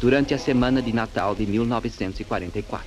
durante a semana de Natal de 1944.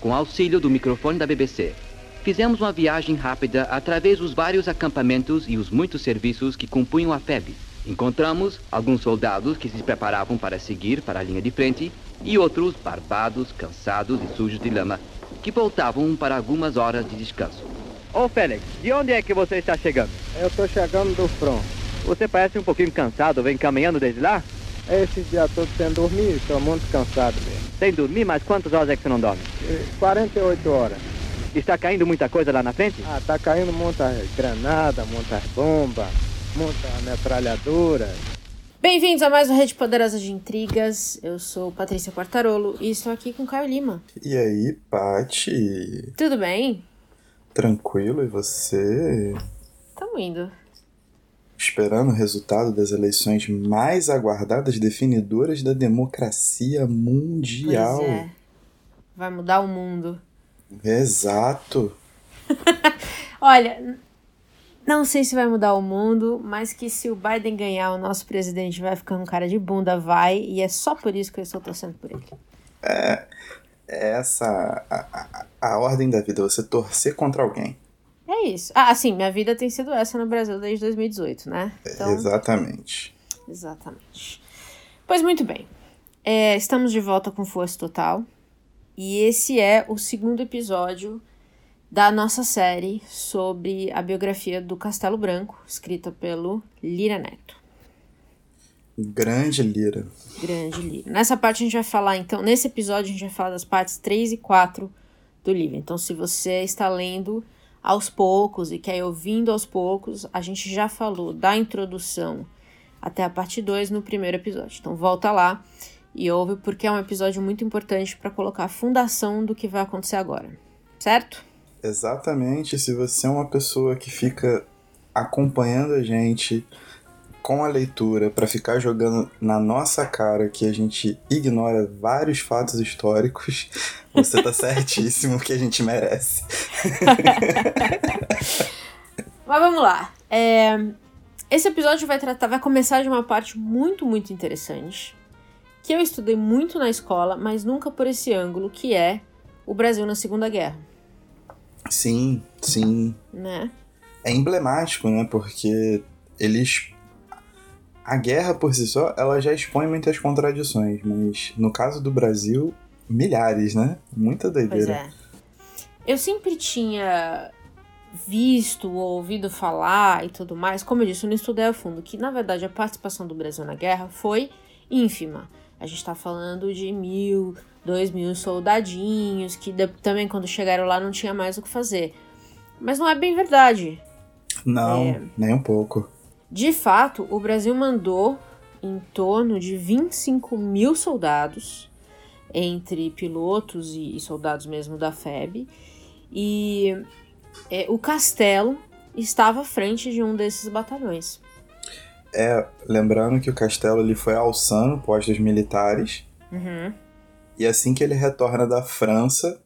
Com auxílio do microfone da BBC, fizemos uma viagem rápida através dos vários acampamentos e os muitos serviços que compunham a FEB. Encontramos alguns soldados que se preparavam para seguir para a linha de frente e outros barbados, cansados e sujos de lama, que voltavam para algumas horas de descanso. Ô Félix, de onde é que você está chegando? Eu estou chegando do front. Você parece um pouquinho cansado, vem caminhando desde lá? Esse dia todo sem dormir, estou muito cansado mesmo. Sem dormir, mas quantas horas é que você não dorme? 48 horas. Está caindo muita coisa lá na frente? Ah, está caindo muita granada, muitas bombas, muita metralhadora. Bem-vindos a mais uma Rede Poderosa de Intrigas. Eu sou Patrícia Quartarolo e estou aqui com Caio Lima. E aí, Pati? Tudo bem? Tranquilo, e você? Tamo indo. Esperando o resultado das eleições mais aguardadas definidoras da democracia mundial. Pois é. Vai mudar o mundo. Exato. Olha, não sei se vai mudar o mundo, mas que se o Biden ganhar, o nosso presidente vai ficar um cara de bunda, vai, e é só por isso que eu estou torcendo por ele. É, é essa a, a, a ordem da vida, você torcer contra alguém. É isso. Ah, assim, minha vida tem sido essa no Brasil desde 2018, né? Então, exatamente. Exatamente. Pois muito bem. É, estamos de volta com Força Total. E esse é o segundo episódio da nossa série sobre a biografia do Castelo Branco, escrita pelo Lira Neto. Grande Lira. Grande Lira. Nessa parte a gente vai falar, então, nesse episódio a gente vai falar das partes 3 e 4 do livro. Então, se você está lendo aos poucos e quer ir ouvindo aos poucos, a gente já falou da introdução até a parte 2 no primeiro episódio. Então, volta lá e ouve, porque é um episódio muito importante para colocar a fundação do que vai acontecer agora. Certo? Exatamente. Se você é uma pessoa que fica acompanhando a gente com a leitura para ficar jogando na nossa cara que a gente ignora vários fatos históricos, você tá certíssimo que a gente merece. Mas vamos lá. É... Esse episódio vai tratar, vai começar de uma parte muito, muito interessante que eu estudei muito na escola, mas nunca por esse ângulo, que é o Brasil na Segunda Guerra. Sim, sim. Né? É emblemático, né? Porque eles. A guerra por si só, ela já expõe muitas contradições, mas no caso do Brasil, milhares, né? Muita doideira. Pois é. Eu sempre tinha visto ou ouvido falar e tudo mais, como eu disse, eu não estudei a fundo, que na verdade a participação do Brasil na guerra foi ínfima. A gente tá falando de mil, dois mil soldadinhos, que também quando chegaram lá não tinha mais o que fazer. Mas não é bem verdade. Não, é... nem um pouco. De fato, o Brasil mandou em torno de 25 mil soldados, entre pilotos e soldados mesmo da FEB, e é, o castelo estava à frente de um desses batalhões. É, lembrando que o castelo ele foi alçando postos militares. Uhum. E assim que ele retorna da França,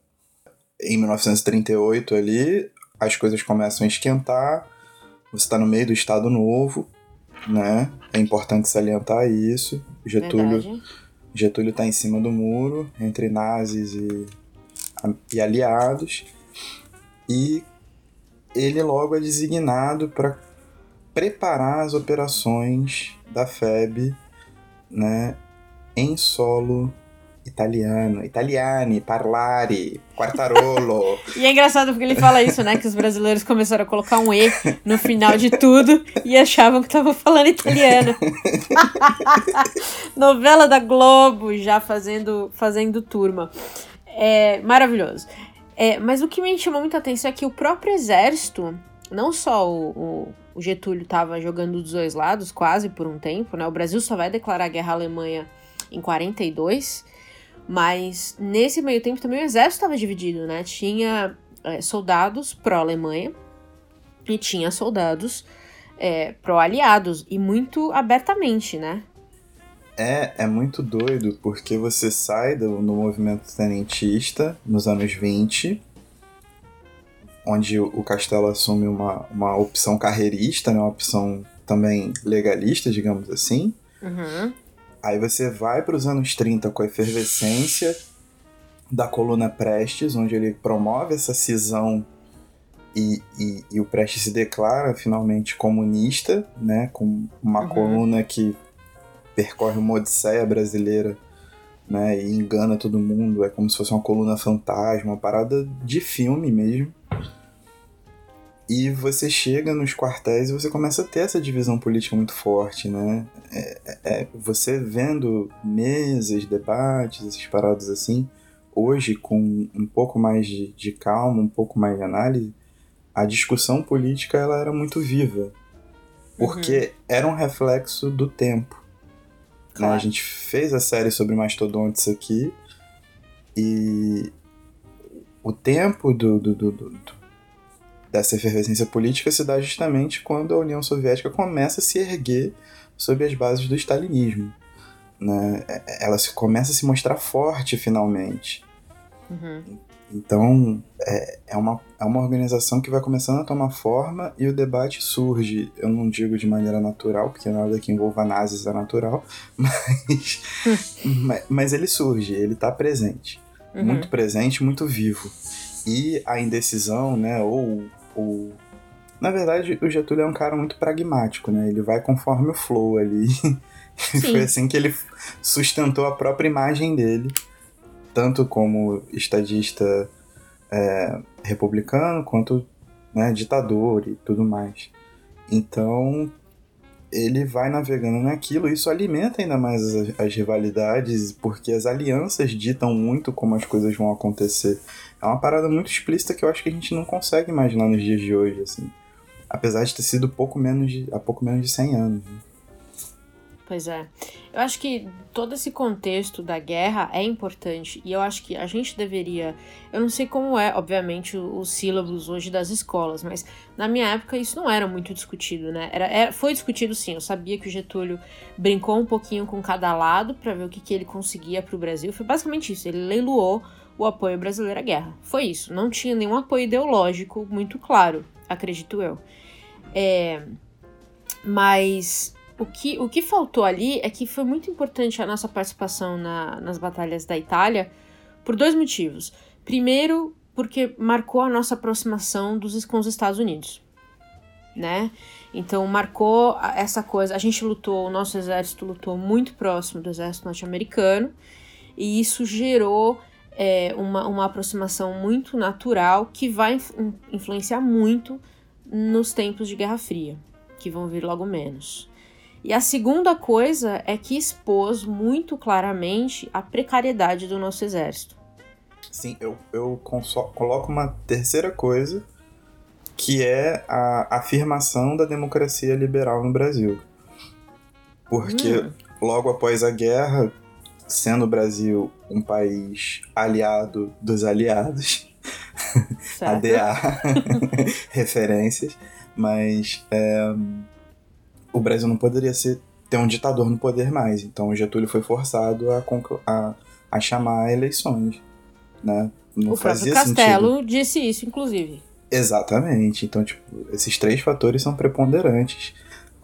em 1938 ali, as coisas começam a esquentar. Você está no meio do Estado Novo, né? É importante salientar isso. Getúlio, Getúlio está em cima do muro entre nazis e, e aliados. E ele logo é designado para preparar as operações da FEB né, em solo italiano, italiani, parlare, quartarolo. e é engraçado porque ele fala isso, né? Que os brasileiros começaram a colocar um E no final de tudo e achavam que estavam falando italiano. Novela da Globo já fazendo, fazendo turma. É maravilhoso. É, mas o que me chamou muita atenção é que o próprio exército, não só o, o o Getúlio estava jogando dos dois lados quase por um tempo, né? O Brasil só vai declarar guerra à Alemanha em 42, mas nesse meio tempo também o exército estava dividido, né? Tinha é, soldados pró-Alemanha e tinha soldados é, pró-aliados, e muito abertamente, né? É, é muito doido, porque você sai do, no movimento tenentista nos anos 20 onde o Castelo assume uma, uma opção carreirista, né, uma opção também legalista, digamos assim. Uhum. Aí você vai para os anos 30 com a efervescência da coluna Prestes, onde ele promove essa cisão e, e, e o Prestes se declara finalmente comunista, né, com uma uhum. coluna que percorre uma odisseia brasileira né, e engana todo mundo, é como se fosse uma coluna fantasma, uma parada de filme mesmo. E você chega nos quartéis e você começa a ter essa divisão política muito forte, né? É, é, é você vendo mesas, debates, essas paradas assim, hoje com um pouco mais de, de calma, um pouco mais de análise, a discussão política ela era muito viva. Porque uhum. era um reflexo do tempo. Claro. Né? A gente fez a série sobre mastodontes aqui e o tempo do, do, do, do, dessa efervescência política se dá justamente quando a União Soviética começa a se erguer sob as bases do stalinismo. Né? Ela se, começa a se mostrar forte finalmente. Uhum. Então, é, é, uma, é uma organização que vai começando a tomar forma e o debate surge, eu não digo de maneira natural, porque nada que envolva nazis é natural, mas, mas, mas, ele surge, ele está presente. Uhum. Muito presente, muito vivo. E a indecisão, né, ou o... Na verdade, o Getúlio é um cara muito pragmático, né? Ele vai conforme o flow ali. Foi assim que ele sustentou a própria imagem dele tanto como estadista é, republicano quanto né, ditador e tudo mais. Então ele vai navegando naquilo, isso alimenta ainda mais as, as, rivalidades, porque as alianças ditam muito como as coisas vão acontecer. É uma parada muito explícita que eu acho que a gente não consegue imaginar nos dias de hoje, assim. Apesar de ter sido pouco menos de, há pouco menos de 100 anos. Né? Pois é. Eu acho que todo esse contexto da guerra é importante e eu acho que a gente deveria. Eu não sei como é, obviamente, os sílabos hoje das escolas, mas na minha época isso não era muito discutido, né? Era, era foi discutido sim. Eu sabia que o Getúlio brincou um pouquinho com cada lado para ver o que, que ele conseguia para o Brasil. Foi basicamente isso. Ele leiloou o apoio brasileiro à guerra. Foi isso. Não tinha nenhum apoio ideológico muito claro, acredito eu. É, mas o que, o que faltou ali é que foi muito importante a nossa participação na, nas batalhas da Itália por dois motivos. Primeiro, porque marcou a nossa aproximação dos, com os Estados Unidos, né? Então marcou essa coisa. A gente lutou, o nosso exército lutou muito próximo do exército norte-americano e isso gerou é, uma, uma aproximação muito natural que vai influenciar muito nos tempos de Guerra Fria, que vão vir logo menos. E a segunda coisa é que expôs muito claramente a precariedade do nosso exército. Sim, eu, eu coloco uma terceira coisa, que é a afirmação da democracia liberal no Brasil. Porque hum. logo após a guerra, sendo o Brasil um país aliado dos aliados, ADA, referências, mas é, o Brasil não poderia ser, ter um ditador no poder mais. Então o Getúlio foi forçado a, a, a chamar eleições. Né? Não o próprio Castelo sentido. disse isso, inclusive. Exatamente. Então, tipo, esses três fatores são preponderantes.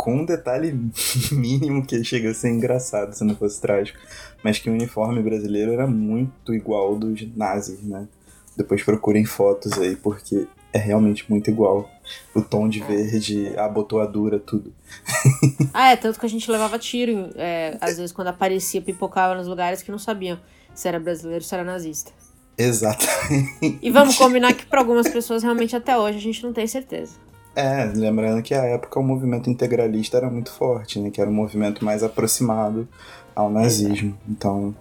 Com um detalhe mínimo que chega a ser engraçado se não fosse trágico. Mas que o uniforme brasileiro era muito igual ao dos nazis, né? Depois procurem fotos aí, porque é realmente muito igual. O tom de verde, a abotoadura, tudo. ah, é, tanto que a gente levava tiro, é, às vezes quando aparecia, pipocava nos lugares que não sabiam se era brasileiro ou se era nazista. Exatamente. E vamos combinar que para algumas pessoas realmente até hoje a gente não tem certeza. É, lembrando que a época o movimento integralista era muito forte, né? Que era um movimento mais aproximado ao nazismo. Então,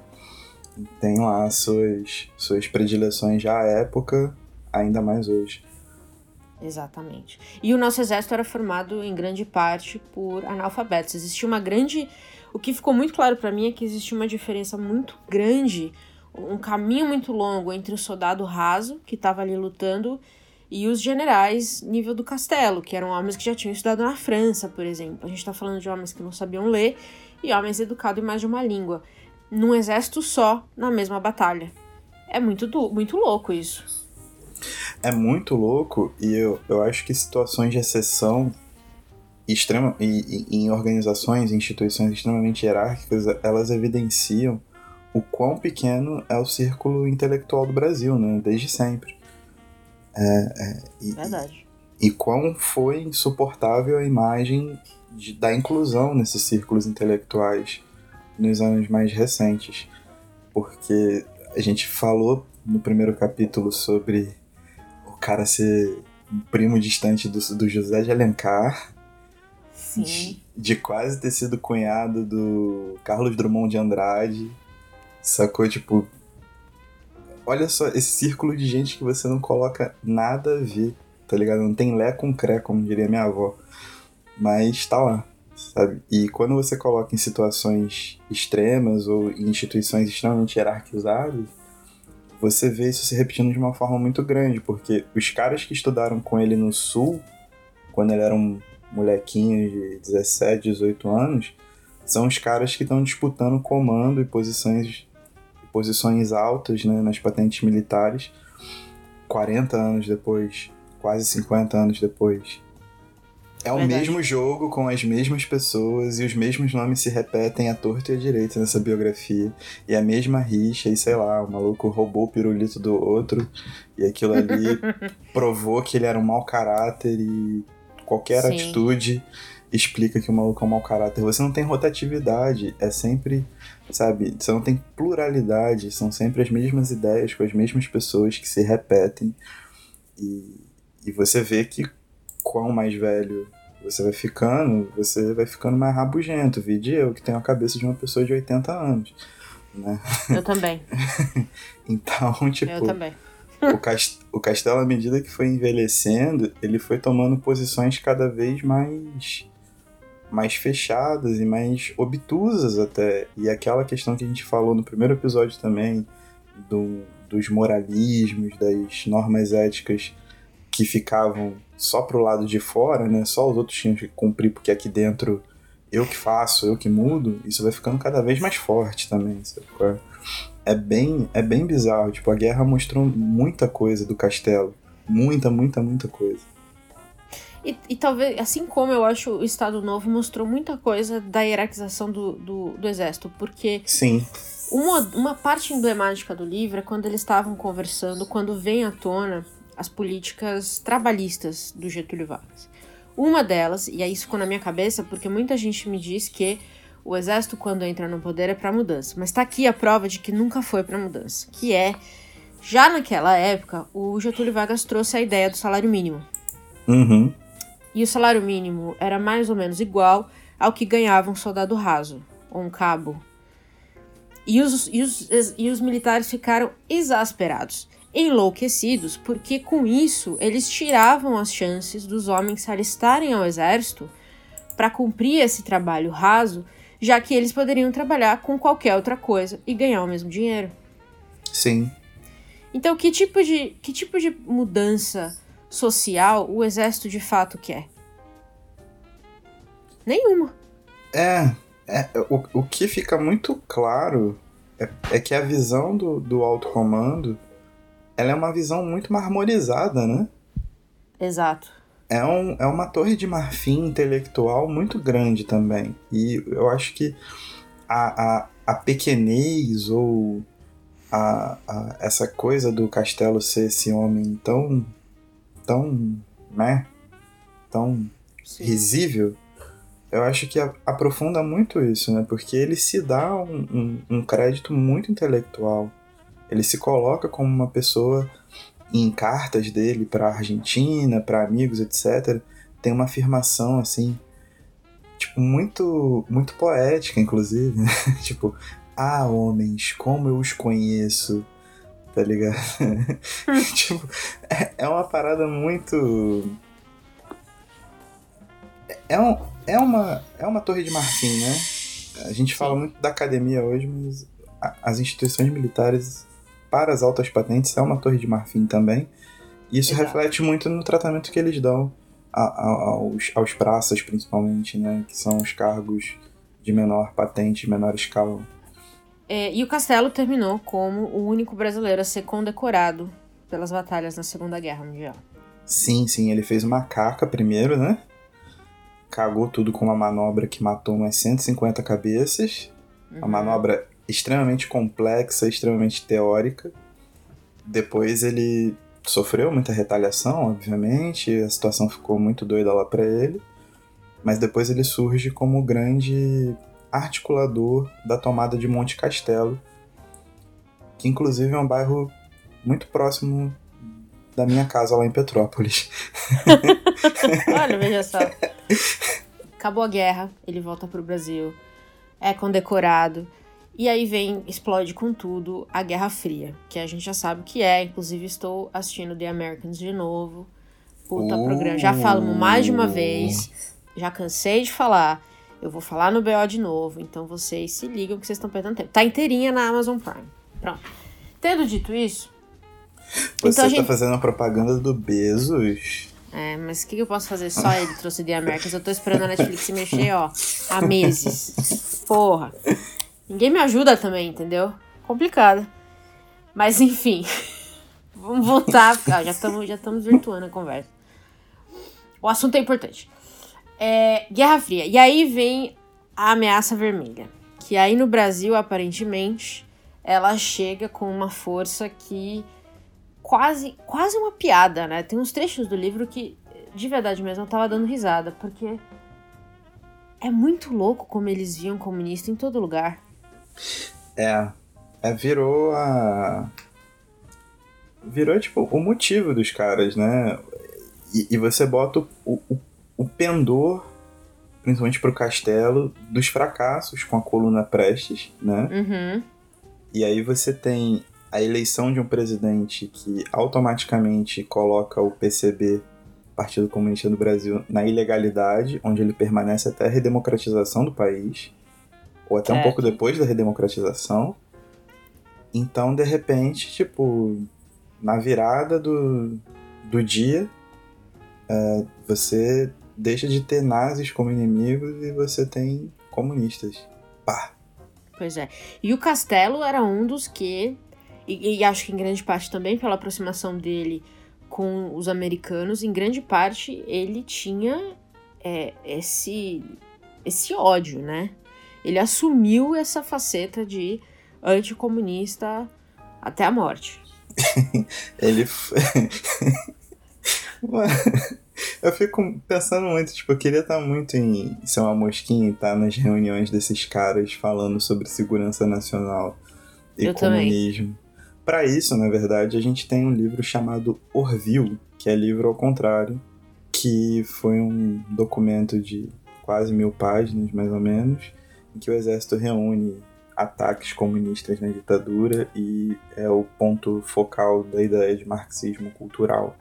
tem lá suas, suas predileções já à época, ainda mais hoje. Exatamente. E o nosso exército era formado em grande parte por analfabetos. Existia uma grande. O que ficou muito claro para mim é que existia uma diferença muito grande, um caminho muito longo entre o soldado raso, que estava ali lutando, e os generais nível do castelo, que eram homens que já tinham estudado na França, por exemplo. A gente está falando de homens que não sabiam ler e homens educados em mais de uma língua. Num exército só, na mesma batalha. É muito, muito louco isso. É muito louco e eu, eu acho que situações de exceção extrema, e, e, em organizações, instituições extremamente hierárquicas, elas evidenciam o quão pequeno é o círculo intelectual do Brasil, né? Desde sempre. É, é, e, Verdade. E, e quão foi insuportável a imagem de, da inclusão nesses círculos intelectuais nos anos mais recentes. Porque a gente falou no primeiro capítulo sobre o cara ser um primo distante do, do José de Alencar. De, de quase ter sido cunhado do Carlos Drummond de Andrade. Sacou? Tipo. Olha só, esse círculo de gente que você não coloca nada a ver, tá ligado? Não tem lé com cré, como diria minha avó. Mas tá lá, sabe? E quando você coloca em situações extremas ou em instituições extremamente hierarquizadas, você vê isso se repetindo de uma forma muito grande, porque os caras que estudaram com ele no Sul, quando ele era um molequinho de 17, 18 anos, são os caras que estão disputando comando e posições, posições altas né, nas patentes militares 40 anos depois, quase 50 anos depois. É o Verdade. mesmo jogo com as mesmas pessoas e os mesmos nomes se repetem à torta e à direita nessa biografia. E a mesma rixa, e sei lá, o maluco roubou o pirulito do outro e aquilo ali provou que ele era um mau caráter e qualquer Sim. atitude explica que o maluco é um mau caráter. Você não tem rotatividade, é sempre, sabe, você não tem pluralidade, são sempre as mesmas ideias com as mesmas pessoas que se repetem. E, e você vê que quão mais velho você vai ficando, você vai ficando mais rabugento. Vide eu, que tenho a cabeça de uma pessoa de 80 anos. Né? Eu também. então, tipo. Eu também o, cast o castelo, à medida que foi envelhecendo, ele foi tomando posições cada vez mais mais fechadas e mais obtusas até. E aquela questão que a gente falou no primeiro episódio também, do, dos moralismos, das normas éticas que ficavam só pro lado de fora, né? Só os outros tinham que cumprir porque aqui dentro eu que faço, eu que mudo, isso vai ficando cada vez mais forte também, sabe? é bem, é bem bizarro. Tipo, a guerra mostrou muita coisa do castelo. Muita, muita, muita coisa. E, e, talvez, assim como eu acho o Estado Novo mostrou muita coisa da hierarquização do, do, do exército, porque. Sim. Uma, uma parte emblemática do livro é quando eles estavam conversando, quando vem à tona as políticas trabalhistas do Getúlio Vargas. Uma delas, e aí isso ficou na minha cabeça, porque muita gente me diz que o exército, quando entra no poder, é para mudança. Mas está aqui a prova de que nunca foi para mudança, que é já naquela época o Getúlio Vargas trouxe a ideia do salário mínimo. Uhum. E o salário mínimo era mais ou menos igual ao que ganhava um soldado raso ou um cabo. E os, e os, e os militares ficaram exasperados, enlouquecidos, porque com isso eles tiravam as chances dos homens se alistarem ao exército para cumprir esse trabalho raso já que eles poderiam trabalhar com qualquer outra coisa e ganhar o mesmo dinheiro. Sim. Então, que tipo de, que tipo de mudança social o exército de fato quer? Nenhuma. É, é o, o que fica muito claro é, é que a visão do, do alto comando ela é uma visão muito marmorizada, né? Exato é, um, é uma torre de marfim intelectual muito grande também. E eu acho que a, a, a pequenez ou a, a, essa coisa do castelo ser esse homem tão. Tão. né? tão Sim. risível. Eu acho que aprofunda muito isso, né? Porque ele se dá um, um, um crédito muito intelectual. Ele se coloca como uma pessoa em cartas dele para Argentina, para amigos, etc, tem uma afirmação assim, tipo muito muito poética, inclusive, né? tipo, ah, homens, como eu os conheço, tá ligado? tipo, é, é uma parada muito é, um, é, uma, é uma torre de marfim, né? A gente fala muito da academia hoje, mas as instituições militares para as altas patentes é uma torre de marfim também. E isso Exato. reflete muito no tratamento que eles dão a, a, aos, aos praças, principalmente, né? Que são os cargos de menor patente, menor escala. É, e o castelo terminou como o único brasileiro a ser condecorado pelas batalhas na Segunda Guerra Mundial. Sim, sim, ele fez uma caca primeiro, né? cagou tudo com uma manobra que matou umas 150 cabeças. Uma Uhum. manobra extremamente complexa, extremamente teórica. Depois ele sofreu muita retaliação, obviamente, a situação ficou muito doida lá pra ele. Mas depois ele surge como o grande articulador da tomada de Monte Castelo, que inclusive é um bairro muito próximo da minha casa lá em Petrópolis. Olha, veja só. Acabou a guerra, ele volta pro Brasil, é condecorado. E aí vem, explode com tudo, a Guerra Fria, que a gente já sabe o que é. Inclusive, estou assistindo The Americans de novo. Puta Uh. programa. Já falamos mais de uma vez. Já cansei de falar. Eu vou falar no BO de novo. Então vocês se ligam que vocês estão perdendo tempo. Tá inteirinha na Amazon Prime. Pronto. Tendo dito isso. Você então tá gente. fazendo a propaganda do Bezos. É, mas o que, que eu posso fazer? Só ele trouxe The Americans. Eu tô esperando a Netflix se mexer, ó, há meses. Porra. Ninguém me ajuda também, entendeu? Complicado. Mas enfim. Vamos voltar. Ah, já estamos já estamos virtuando a conversa. O assunto é importante. É, Guerra Fria. E aí vem a ameaça vermelha. Que aí no Brasil, aparentemente, ela chega com uma força que quase, quase uma piada, né? Tem uns trechos do livro que, de verdade mesmo, eu tava dando risada, porque é muito louco como eles viam comunista em todo lugar. É, é virou a. Virou, tipo, o motivo dos caras, né? E, e você bota o, o, o pendor, principalmente pro castelo, dos fracassos com a coluna Prestes, né? Uhum. E aí você tem a eleição de um presidente que automaticamente coloca o PCB, Partido Comunista do Brasil, na ilegalidade, onde ele permanece até a redemocratização do país, ou até um Certo. pouco depois da redemocratização. Então, de repente, tipo, na virada do, do dia, é, você deixa de ter nazis como inimigos e você tem comunistas. Pá! Pois é. E o Castelo era um dos que, e, e acho que em grande parte também pela aproximação dele com os americanos, em grande parte ele tinha é, esse, esse ódio, né? Ele assumiu essa faceta de anticomunista até a morte. Ele. Mano, eu fico pensando muito, tipo, eu queria estar muito em ser uma mosquinha e estar nas reuniões desses caras falando sobre segurança nacional e Eu comunismo. Pra isso, na verdade, a gente tem um livro chamado Orville, que é livro ao contrário, que foi um documento de quase mil páginas, mais ou menos, em que o exército reúne ataques comunistas na ditadura e é o ponto focal da ideia de marxismo cultural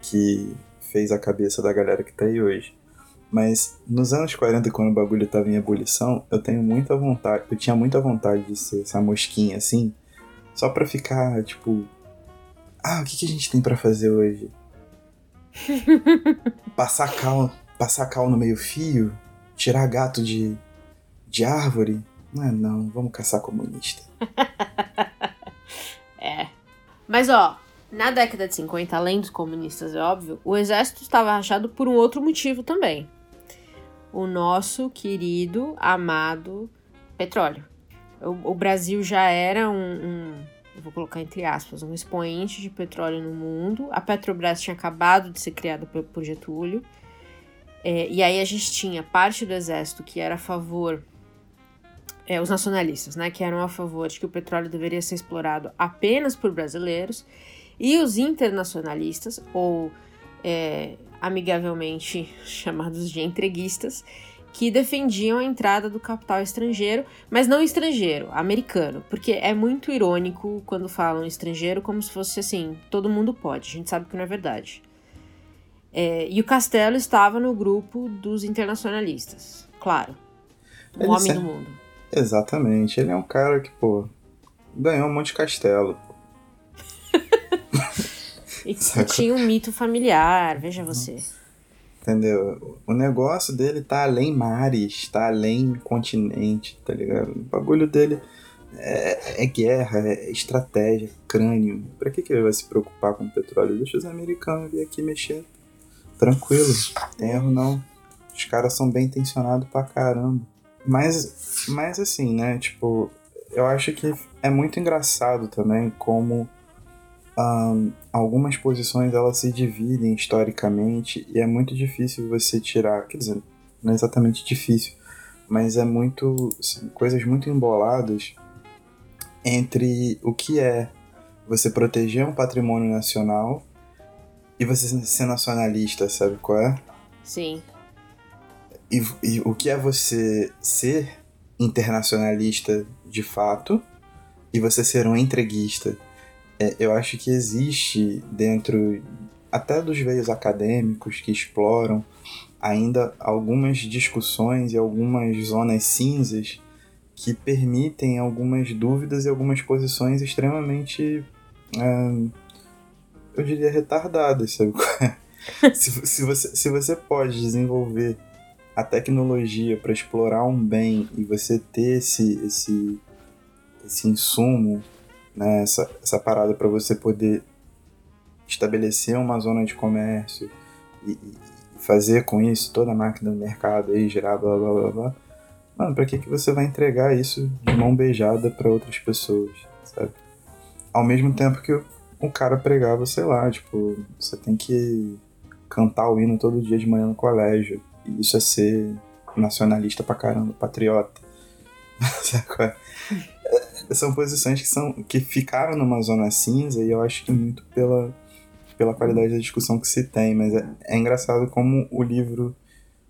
que fez a cabeça da galera que tá aí hoje. Mas nos anos 40, quando o bagulho tava em ebulição, eu tenho muita vontade, eu tinha muita vontade de ser essa mosquinha assim, só pra ficar, tipo, ah, o que, que a gente tem pra fazer hoje? passar cal, passar cal no meio fio, tirar gato de, de árvore? Não é não, vamos caçar comunista. É. Mas ó, na década de 50, além dos comunistas, é óbvio, o exército estava rachado por um outro motivo também. O nosso querido, amado petróleo. O, o Brasil já era um, um, vou colocar entre aspas, um expoente de petróleo no mundo. A Petrobras tinha acabado de ser criada por, por Getúlio. É, e aí a gente tinha parte do exército que era a favor é, os nacionalistas, né, que eram a favor de que o petróleo deveria ser explorado apenas por brasileiros, e os internacionalistas, ou é, amigavelmente chamados de entreguistas, que defendiam a entrada do capital estrangeiro, mas não estrangeiro, americano, porque é muito irônico quando falam estrangeiro como se fosse assim, todo mundo pode, a gente sabe que não é verdade. É, e o Castelo estava no grupo dos internacionalistas, claro, um Ele homem sempre- do mundo. Exatamente, ele é um cara que, pô, ganhou um monte de castelo. E tinha um mito familiar, veja você. Entendeu? O negócio dele tá além mares, tá além continente, tá ligado? O bagulho dele é, é guerra, é estratégia, crânio. Pra que, que ele vai se preocupar com petróleo? Deixa os americanos vir aqui mexer. Tranquilo, tem erro não. Os caras são bem intencionados pra caramba. Mas, mas assim, né? Tipo, eu acho que é muito engraçado também como um, algumas posições elas se dividem historicamente e é muito difícil você tirar. Quer dizer, não é exatamente difícil, mas é muito. coisas muito emboladas entre o que é você proteger um patrimônio nacional e você ser nacionalista, sabe qual é? Sim. E, e o que é você ser internacionalista de fato e você ser um entreguista. É, eu acho que existe dentro até dos veios acadêmicos que exploram ainda algumas discussões e algumas zonas cinzas que permitem algumas dúvidas e algumas posições extremamente, uh, eu diria, retardadas, sabe? se, se, você, se você pode desenvolver a tecnologia para explorar um bem e você ter esse, esse, esse insumo, né, essa, essa parada para você poder estabelecer uma zona de comércio e, e, fazer com isso toda a máquina do mercado aí girar blá blá blá blá. Mano, pra que, que você vai entregar isso de mão beijada para outras pessoas, sabe? Ao mesmo tempo que o, cara pregava, sei lá, tipo, você tem que cantar o hino todo dia de manhã no colégio. E isso é ser nacionalista pra caramba, patriota. É, são posições que, são, que ficaram numa zona cinza e eu acho que muito pela, pela qualidade da discussão que se tem, mas é, é engraçado como o livro,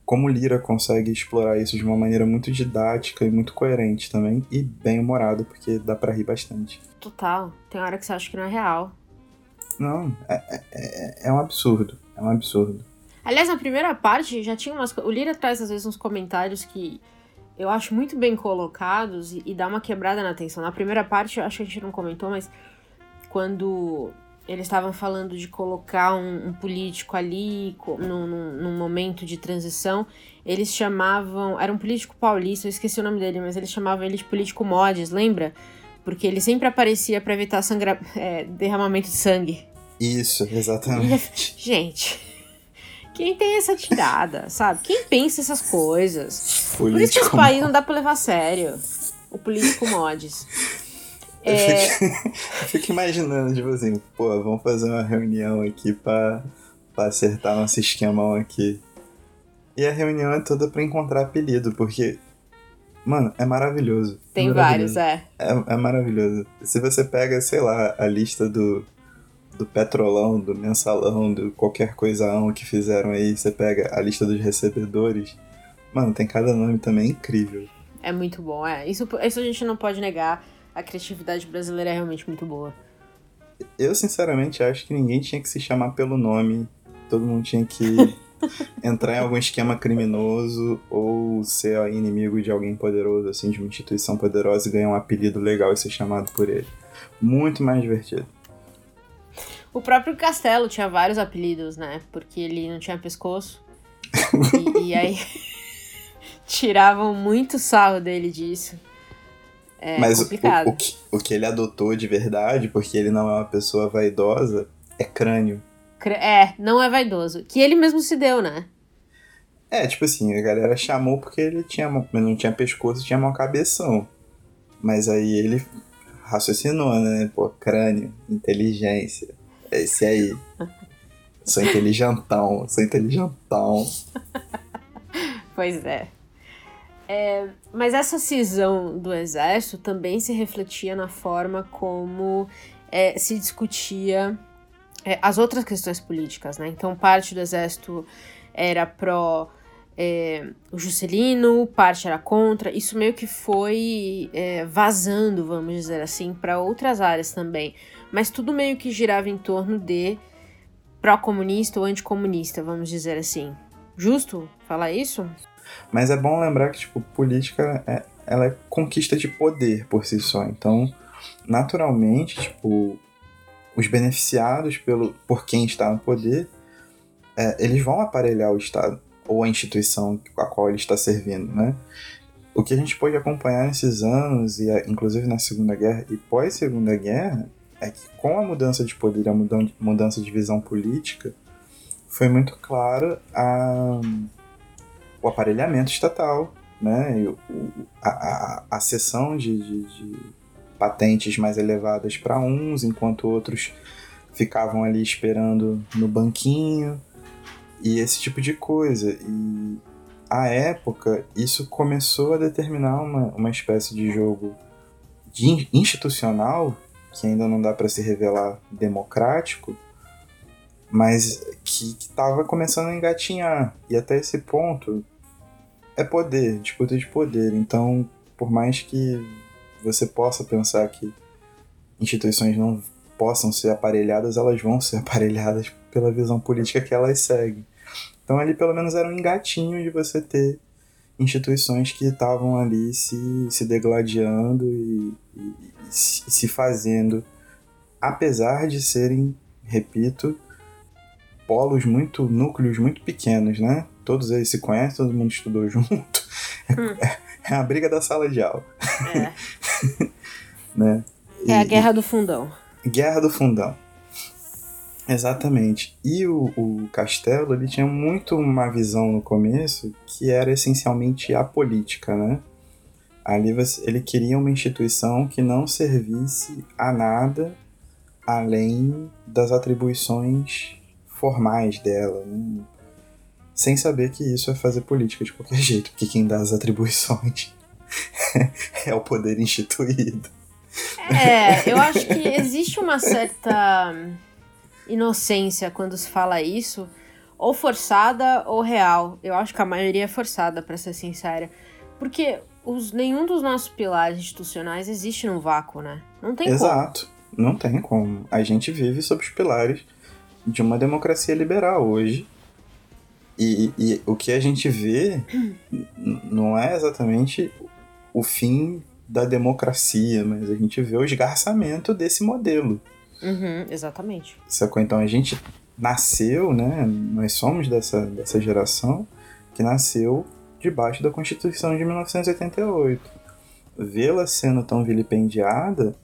como Lira consegue explorar isso de uma maneira muito didática e muito coerente também, e bem humorado, porque dá para rir bastante. Total, tem hora que você acha que não é real. Não, é, é, é, é um absurdo, é um absurdo. Aliás, na primeira parte já tinha umas. O Lira traz às vezes uns comentários que eu acho muito bem colocados e, e dá uma quebrada na atenção. Na primeira parte, eu acho que a gente não comentou, mas quando eles estavam falando de colocar um, um político ali num, num, num, momento de transição, eles chamavam. Era um político paulista, eu esqueci o nome dele, mas eles chamavam ele de político mods, lembra? Porque ele sempre aparecia para evitar sangra, é, derramamento de sangue. Isso, exatamente. E, gente. Quem tem essa tirada, sabe? Quem pensa essas coisas? Político Por isso que esse país não dá pra levar a sério. O político mods. É... Eu, fico, eu fico imaginando, tipo assim, pô, vamos fazer uma reunião aqui pra, pra acertar nosso esquemão aqui. E a reunião é toda pra encontrar apelido, porque, mano, é maravilhoso. Tem é maravilhoso. vários, é. é. É maravilhoso. Se você pega, sei lá, a lista do, do Petrolão, do Mensalão, do qualquer coisaão que fizeram aí, você pega a lista dos recebedores. Mano, tem cada nome também incrível. É muito bom, é. Isso, isso a gente não pode negar. A criatividade brasileira é realmente muito boa. Eu, sinceramente, acho que ninguém tinha que se chamar pelo nome. Todo mundo tinha que entrar em algum esquema criminoso ou ser inimigo de alguém poderoso, assim, de uma instituição poderosa e ganhar um apelido legal e ser chamado por ele. Muito mais divertido. O próprio Castelo tinha vários apelidos, né? Porque ele não tinha pescoço. e, e, aí tiravam muito sarro dele disso. É Mas complicado. O, o, que, o que ele adotou de verdade, porque ele não é uma pessoa vaidosa, é crânio. É, não é vaidoso. Que ele mesmo se deu, né? É, tipo assim, a galera chamou porque ele tinha, não tinha pescoço, tinha uma cabeção. Mas aí ele raciocinou, né? Pô, crânio, inteligência. É esse aí. Sou inteligentão, sou inteligentão. pois é. é. Mas essa cisão do exército também se refletia na forma como é, se discutia é, as outras questões políticas, né? Então, parte do exército era pró é, o Juscelino, parte era contra. Isso meio que foi é, vazando, vamos dizer assim, para outras áreas também mas tudo meio que girava em torno de pró-comunista ou anticomunista, vamos dizer assim. Justo falar isso? Mas é bom lembrar que, tipo, política é, ela é conquista de poder por si só. Então, naturalmente, tipo, os beneficiados pelo, por quem está no poder, é, eles vão aparelhar o Estado ou a instituição a qual ele está servindo, né? O que a gente pôde acompanhar nesses anos, e inclusive na Segunda Guerra e pós-Segunda Guerra, é que com a mudança de poder, a mudança de visão política, foi muito clara a, o aparelhamento estatal, né? A, a, a cessão de, de, de patentes mais elevadas para uns, enquanto outros ficavam ali esperando no banquinho e esse tipo de coisa. E à época, isso começou a determinar uma, uma espécie de jogo de institucional, que ainda não dá para se revelar democrático, mas que estava começando a engatinhar. E até esse ponto é poder, disputa de poder. Então, por mais que você possa pensar que instituições não possam ser aparelhadas, elas vão ser aparelhadas pela visão política que elas seguem. Então ali pelo menos era um engatinho de você ter instituições que estavam ali se, se degladiando e, e, e se fazendo, apesar de serem, repito, polos muito, núcleos muito pequenos, né? Todos eles se conhecem, todo mundo estudou junto. Hum. É, é a briga da sala de aula. É. né? É a guerra do fundão. Guerra do fundão. Exatamente. E o, o Castelo, ele tinha muito uma visão no começo que era essencialmente apolítica, né? Ali você, ele queria uma instituição que não servisse a nada além das atribuições formais dela, né? sem saber que isso é fazer política de qualquer jeito, porque quem dá as atribuições é o poder instituído. É, eu acho que existe uma certa inocência quando se fala isso, ou forçada ou real. Eu acho que a maioria é forçada, para ser sincera. Porque os, nenhum dos nossos pilares institucionais existe num vácuo, né? Não tem Exato. Como. Não tem como. A gente vive sob os pilares de uma democracia liberal hoje. E, e o que a gente vê não é exatamente o fim da democracia, mas a gente vê o esgarçamento desse modelo. Uhum, exatamente. Sacou? Então a gente nasceu, né? Nós somos dessa, dessa geração que nasceu debaixo da Constituição de 1988. Vê-la sendo tão vilipendiada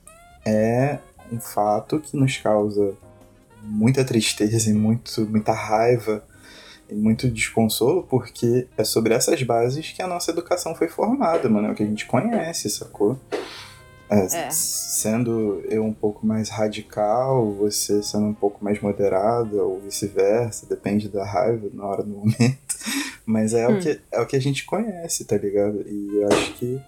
é um fato que nos causa muita tristeza e muito, muita raiva e muito desconsolo, porque é sobre essas bases que a nossa educação foi formada, mano. É o que a gente conhece, sacou? É, é. Sendo eu um pouco mais radical, você sendo um pouco mais moderada, ou vice-versa, depende da raiva na hora do momento. Mas é, hum. o que, é o que a gente conhece, tá ligado? E eu acho que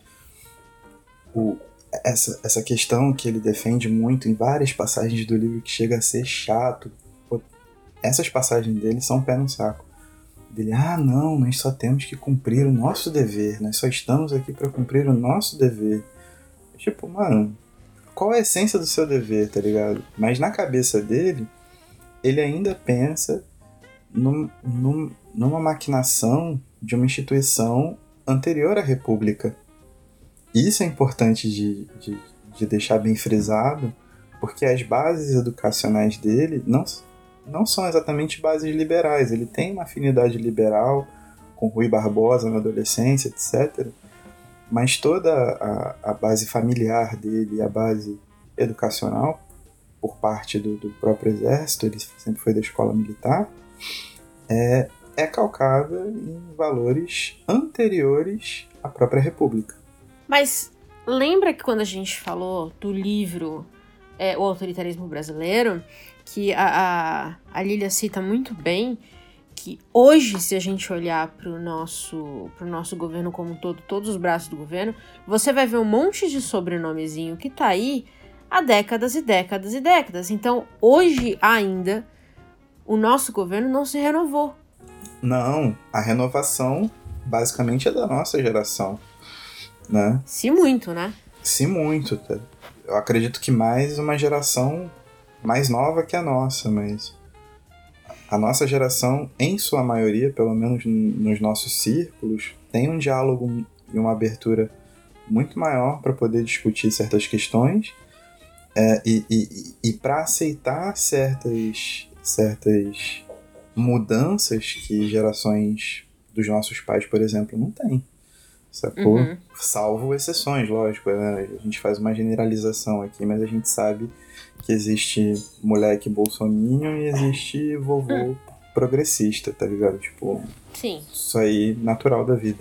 o, essa, essa questão que ele defende muito em várias passagens do livro que chega a ser chato. Essas passagens dele são pé no saco. Dele, ah, não, nós só temos que cumprir o nosso dever, nós só estamos aqui para cumprir o nosso dever. Tipo, mano, qual a essência do seu dever, tá ligado? Mas na cabeça dele, ele ainda pensa num, num, numa maquinação de uma instituição anterior à República. Isso é importante de, de, de deixar bem frisado, porque as bases educacionais dele não, não são exatamente bases liberais. Ele tem uma afinidade liberal com Rui Barbosa na adolescência, etc mas toda a, a base familiar dele, a base educacional, por parte do, do, próprio exército, ele sempre foi da escola militar, é, é calcada em valores anteriores à própria República. Mas lembra que quando a gente falou do livro é, O Autoritarismo Brasileiro, que a, a, a Lilia cita muito bem que hoje, se a gente olhar para o nosso, pro nosso governo como um todo, todos os braços do governo, você vai ver um monte de sobrenomezinho que está aí há décadas e décadas e décadas. Então, hoje ainda, o nosso governo não se renovou. Não, a renovação basicamente é da nossa geração, né? Se muito, né? Se muito. Tá? Eu acredito que mais uma geração mais nova que a nossa, mas a nossa geração, em sua maioria, pelo menos nos nossos círculos, tem um diálogo e uma abertura muito maior para poder discutir certas questões é, e, e, e para aceitar certas, certas mudanças que gerações dos nossos pais, por exemplo, não têm. Sacou? Uhum. Salvo exceções, lógico. Né? A gente faz uma generalização aqui, mas a gente sabe que existe moleque bolsominion e existe vovô progressista, tá ligado? Tipo, Sim. isso aí natural da vida.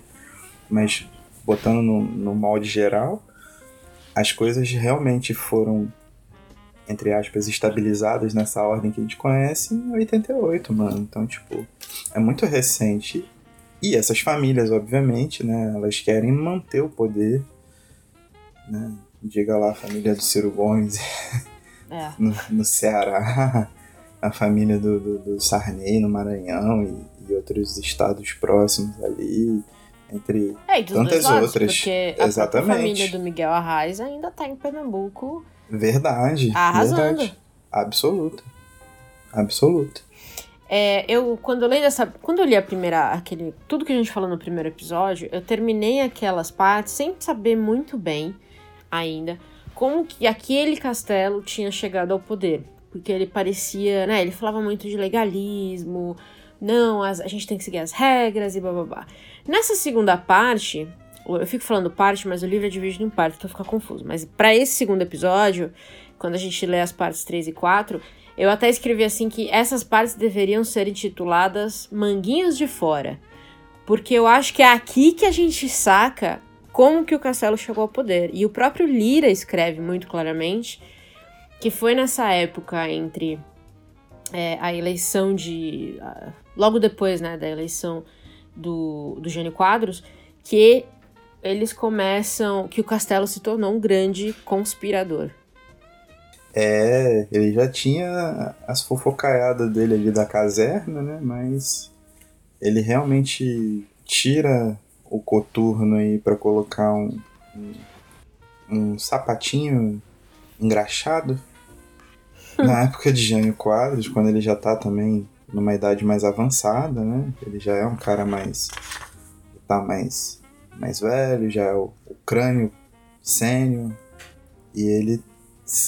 Mas botando no, no molde geral, as coisas realmente foram, entre aspas, estabilizadas nessa ordem que a gente conhece em 88, mano. Então, tipo, é muito recente. E essas famílias, obviamente, né, elas querem manter o poder, né? Diga lá a família do Ciro Gomes É. no, no Ceará, a família do, do, do Sarney no Maranhão e, e outros estados próximos ali, entre É, Tantas lados, outras. porque a Exatamente. família do Miguel Arraes ainda tá em Pernambuco verdade, arrasando. verdade, absoluta, absoluta. É, eu, quando eu li dessa. Quando eu li a primeira. aquele Tudo que a gente falou no primeiro episódio, eu terminei aquelas partes sem saber muito bem ainda como que aquele castelo tinha chegado ao poder. Porque ele parecia, né? Ele falava muito de legalismo, não, as- a gente tem que seguir as regras e blá blá blá. Nessa segunda parte, eu fico falando parte, mas o livro é dividido em partes, então fica confuso. Mas pra esse segundo episódio, quando a gente lê as partes 3 e 4, eu até escrevi assim que essas partes deveriam ser intituladas Manguinhos de Fora. Porque eu acho que é aqui que a gente saca como que o castelo chegou ao poder. E o próprio Lira escreve muito claramente que foi nessa época entre é, a eleição de. logo depois né, da eleição do, do Jânio Quadros, que eles começam. que o castelo se tornou um grande conspirador. É, ele já tinha as fofocaiadas dele ali da caserna, né? Mas ele realmente tira o coturno aí pra colocar um, um, um sapatinho engraxado. Na época de Jânio Quadros, quando ele já tá também numa idade mais avançada, né? Ele já é um cara mais. tá mais, mais velho, já é o, o crânio sênior. E ele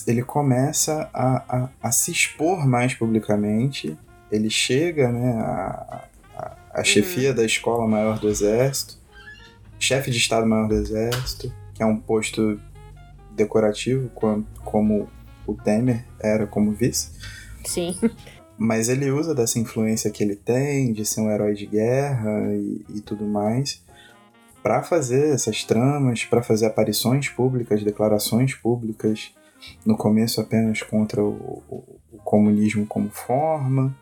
ele começa a, a, a se expor mais publicamente. Ele chega né, a, a, a chefia da Escola Maior do Exército, chefe de Estado Maior do Exército, que é um posto decorativo, com- como o Temer era como vice. Sim. Mas ele usa dessa influência que ele tem, de ser um herói de guerra e, e tudo mais, para fazer essas tramas, para fazer aparições públicas, declarações públicas, no começo apenas contra o, o- o comunismo como forma,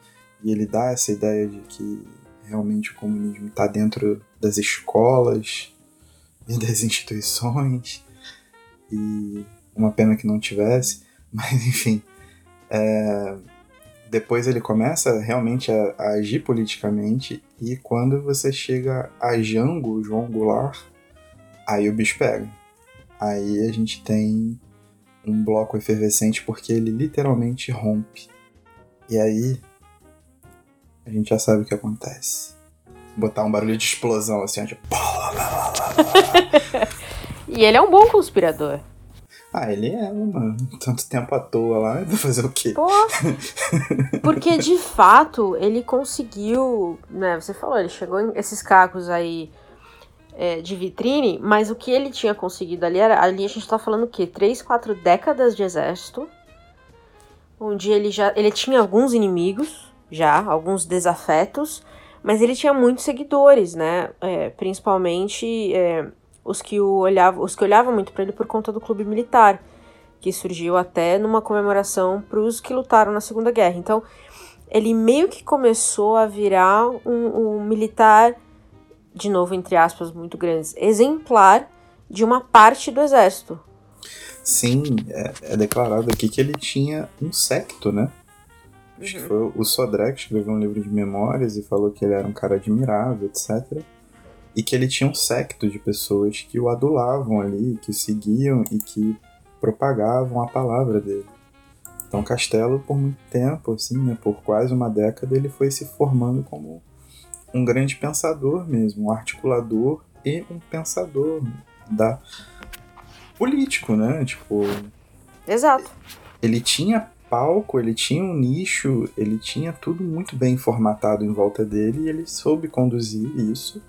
e ele dá essa ideia de que realmente o comunismo está dentro das escolas e das instituições, e uma pena que não tivesse, mas enfim. é, depois ele começa realmente a, a agir politicamente, e quando você chega a Jango, João Goulart, aí o bicho pega. Aí a gente tem um bloco efervescente porque ele literalmente rompe. E aí a gente já sabe o que acontece. Botar um barulho de explosão assim, ó, tipo. E ele é um bom conspirador. Ah, ele é, mano. Tanto tempo à toa lá, vai fazer o quê? Pô, porque de fato ele conseguiu, né? Você falou, ele chegou em esses cacos aí é, de vitrine, mas o que ele tinha conseguido ali era. Ali a gente tá falando o quê? Três, quatro décadas de exército. Onde ele já. Ele tinha alguns inimigos, já, alguns desafetos, mas ele tinha muitos seguidores, né? É, principalmente é, os que o olhavam, os que olhavam muito pra ele por conta do clube militar que surgiu até numa comemoração para os que lutaram na Segunda Guerra. Então, ele meio que começou a virar um, um militar, de novo, entre aspas, muito grandes, exemplar de uma parte do exército. Sim, é, é declarado aqui que ele tinha um secto, né? Acho que foi o Sodré que escreveu um livro de memórias e falou que ele era um cara admirável, etc. E que ele tinha um secto de pessoas que o adulavam ali, que o seguiam e que propagavam a palavra dele. Então Castelo, por muito tempo, assim, né, por quase uma década, ele foi se formando como um grande pensador mesmo, um articulador e um pensador da político, né? Tipo, Exato. ele tinha palco, ele tinha um nicho, ele tinha tudo muito bem formatado em volta dele e ele soube conduzir isso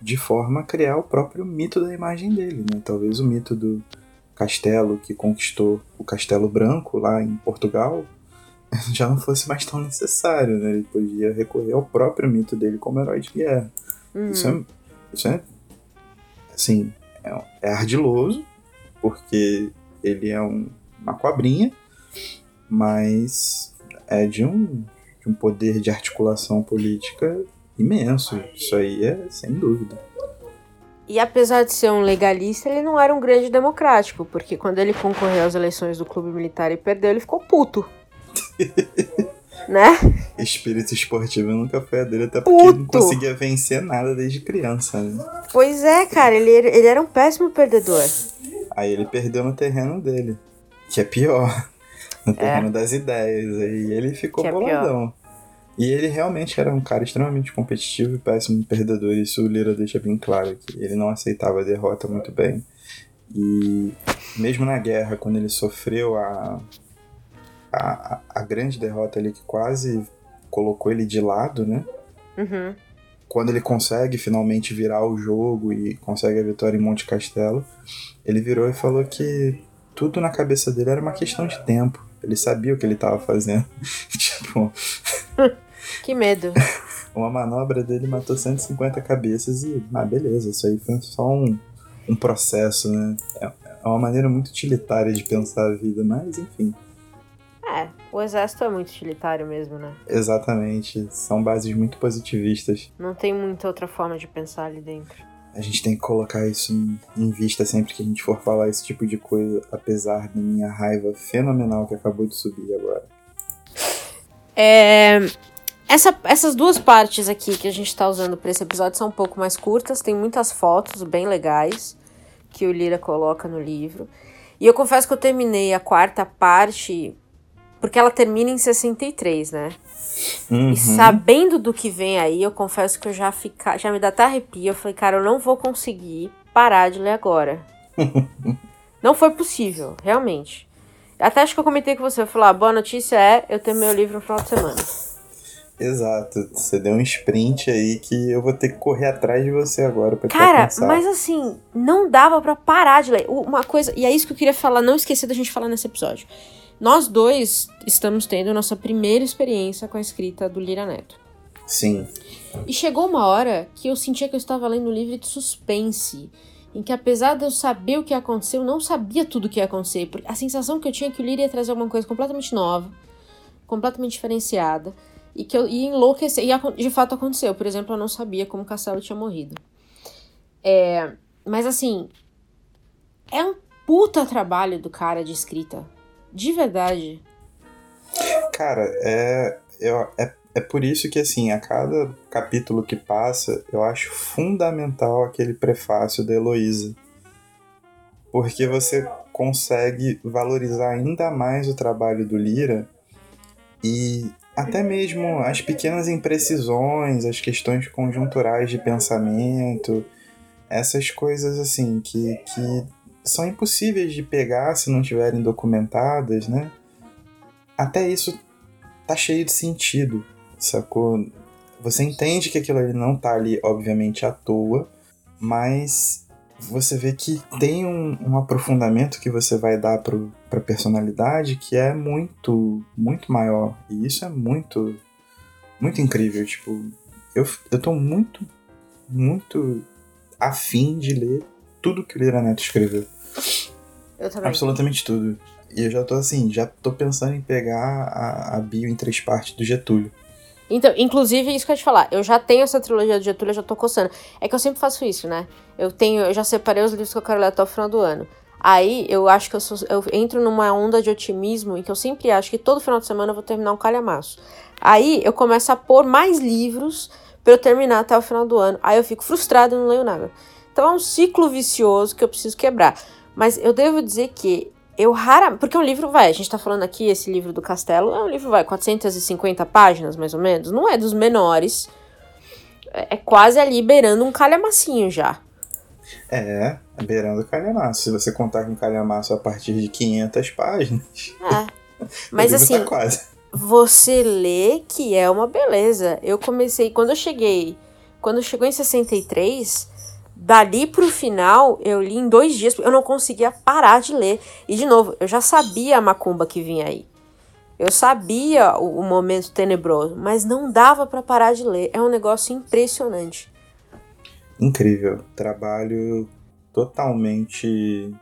de forma a criar o próprio mito da imagem dele, né? Talvez o mito do castelo que conquistou o Castelo Branco lá em Portugal, já não fosse mais tão necessário, né? Ele podia recorrer ao próprio mito dele como herói de guerra. Uhum. Isso, é, isso é, assim, é, é ardiloso, porque ele é um, uma cobrinha, mas é de um, de um poder de articulação política imenso. Isso aí é sem dúvida. E apesar de ser um legalista, ele não era um grande democrático, porque quando ele concorreu às eleições do clube militar e perdeu, ele ficou puto. né? Espírito esportivo nunca foi a dele, até porque Puto. ele não conseguia vencer nada desde criança, né? Pois é, cara, ele, ele era um péssimo perdedor. Aí ele perdeu no terreno dele, que é pior. No terreno das ideias. Aí ele ficou Que é boladão. E ele realmente era um cara extremamente competitivo e péssimo perdedor. Isso o Lira deixa bem claro aqui. Ele não aceitava a derrota muito bem. E mesmo na guerra, quando ele sofreu a, a, a grande derrota ali que quase colocou ele de lado, né? Uhum. quando ele consegue finalmente virar o jogo e consegue a vitória em Monte Castelo, ele virou e falou que tudo na cabeça dele era uma questão de tempo. Ele sabia o que ele estava fazendo. tipo, Que medo. uma manobra dele matou 150 cabeças e, ah, beleza, isso aí foi só um, um processo, né? É é uma maneira muito utilitária de pensar a vida, mas enfim, É, o exército é muito utilitário mesmo, né? exatamente. São bases muito positivistas. Não tem muita outra forma de pensar ali dentro. A gente tem que colocar isso em, em vista sempre que a gente for falar esse tipo de coisa, apesar da minha raiva fenomenal que acabou de subir agora. É, essa- essas duas partes aqui que a gente tá usando pra esse episódio são um pouco mais curtas, tem muitas fotos bem legais que o Lira coloca no livro. E eu confesso que eu terminei a quarta parte porque ela termina em 63, né? Uhum. E sabendo do que vem aí, eu confesso que eu já fica, já me dá até arrepio. Eu falei, cara, eu não vou conseguir parar de ler agora. não foi possível, realmente. Até acho que eu comentei com você, eu falei, ah, boa notícia é, eu terminei o livro no final de semana. Exato, você deu um sprint aí que eu vou ter que correr atrás de você agora pra Cara, alcançar. mas assim, não dava pra parar de ler. Uma coisa, e é isso que eu queria falar, não esquecer da gente falar nesse episódio. Nós dois estamos tendo a nossa primeira experiência com a escrita do Lira Neto. Sim, E chegou uma hora que eu sentia que eu estava lendo um livro de suspense, em que apesar de eu saber o que ia acontecer, eu não sabia tudo o que ia acontecer. porque A sensação que eu tinha é que o Lira ia trazer alguma coisa completamente nova, completamente diferenciada, e que eu ia enlouquecer. E de fato aconteceu. Por exemplo, eu não sabia como o Castelo tinha morrido. É, mas assim, é um puta trabalho do cara de escrita. De verdade. cara, é, eu, é, é por isso que assim, a cada capítulo que passa, eu acho fundamental aquele prefácio da Heloísa. Porque você consegue valorizar ainda mais o trabalho do Lira e até mesmo as pequenas imprecisões, as questões conjunturais de pensamento, essas coisas assim que, que são impossíveis de pegar se não tiverem documentadas, né? Até isso tá cheio de sentido, sacou? Você entende que aquilo ali não tá ali, obviamente, à toa, mas você vê que tem um, um aprofundamento que você vai dar pro, pra personalidade que é muito, muito maior. E isso é muito, muito incrível. Tipo, eu, eu tô muito, muito afim de ler tudo que o Lira Neto escreveu. Eu também. Absolutamente tudo. E eu já tô assim, já tô pensando em pegar a, a bio em três partes do Getúlio. Então, inclusive, isso que eu ia te falar, eu já tenho essa trilogia do Getúlio, eu já tô coçando. É que eu sempre faço isso, né? Eu tenho, eu já separei os livros que eu quero ler até o final do ano. Aí eu acho que eu, sou- eu entro numa onda de otimismo em que eu sempre acho que todo final de semana eu vou terminar um calhamaço. Aí eu começo a pôr mais livros pra eu terminar até o final do ano. Aí eu fico frustrada e não leio nada. Então é um ciclo vicioso que eu preciso quebrar. Mas eu devo dizer que eu raramente. Porque um livro, vai, a gente tá falando aqui, esse livro do Castelo, é um livro, vai, 450 páginas, mais ou menos. Não é dos menores. É, é quase ali beirando um calhamacinho já. É, beirando o calhamaço. Se você contar com calhamaço a partir de 500 páginas, É. Mas livro assim, tá quase. você lê que é uma beleza. Eu comecei, quando eu cheguei, quando chegou em 63, dali pro final, eu li em dois dias, eu não conseguia parar de ler. E de novo, eu já sabia a macumba que vinha aí. Eu sabia o, o momento tenebroso, mas não dava para parar de ler. É um negócio impressionante. Incrível. Trabalho totalmente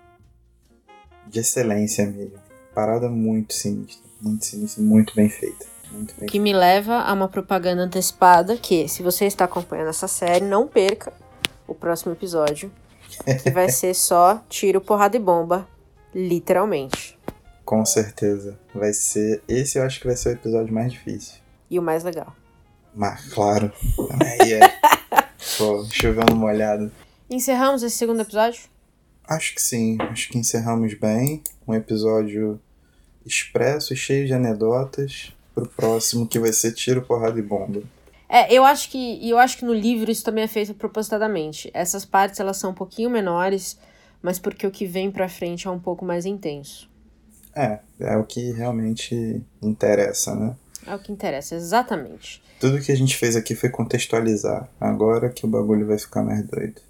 de excelência mesmo. Parada muito sinistra. Muito sinistra, muito bem feita. Muito bem que me leva a uma propaganda antecipada que, se você está acompanhando essa série, não perca o próximo episódio. Que vai ser só tiro, porrada e bomba. Literalmente. Com certeza. Vai ser. Esse eu acho que vai ser o episódio mais difícil. E o mais legal. Mas, claro. Aí é. Pô, chovendo molhado. Encerramos esse segundo episódio? Acho que sim. Acho que encerramos bem. Um episódio expresso e cheio de anedotas. Pro próximo, que vai ser tiro, porrada e bomba. É, eu acho que eu acho que no livro isso também é feito propositadamente. Essas partes elas são um pouquinho menores, mas porque o que vem pra frente é um pouco mais intenso. É, é o que realmente interessa, né? É o que interessa, exatamente. Tudo que a gente fez aqui foi contextualizar. Agora que o bagulho vai ficar mais doido.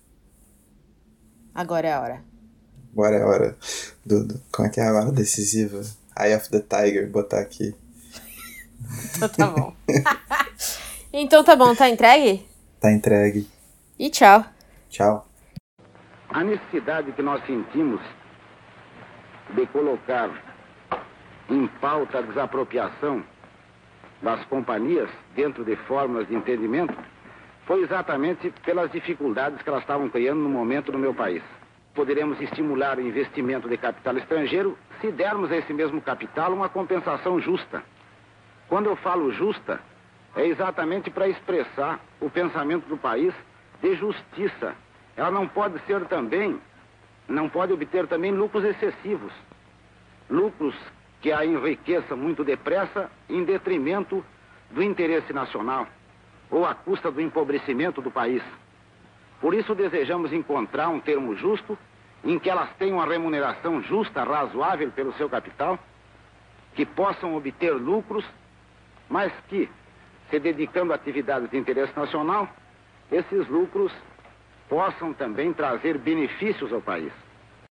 Agora é a hora. Agora é a hora do, do como é que é a hora decisiva? Eye of the Tiger, botar aqui. Então tá bom. então tá bom, tá entregue? Tá entregue. E tchau. Tchau. A necessidade que nós sentimos de colocar em pauta a desapropriação das companhias dentro de fórmulas de entendimento foi exatamente pelas dificuldades que elas estavam criando no momento no meu país. Poderemos estimular o investimento de capital estrangeiro se dermos a esse mesmo capital uma compensação justa. Quando eu falo justa, é exatamente para expressar o pensamento do país de justiça. Ela não pode ser também, não pode obter também lucros excessivos. Lucros que a enriqueçam muito depressa em detrimento do interesse nacional ou à custa do empobrecimento do país. Por isso desejamos encontrar um termo justo em que elas tenham uma remuneração justa, razoável pelo seu capital, que possam obter lucros mas que, se dedicando a atividades de interesse nacional, esses lucros possam também trazer benefícios ao país.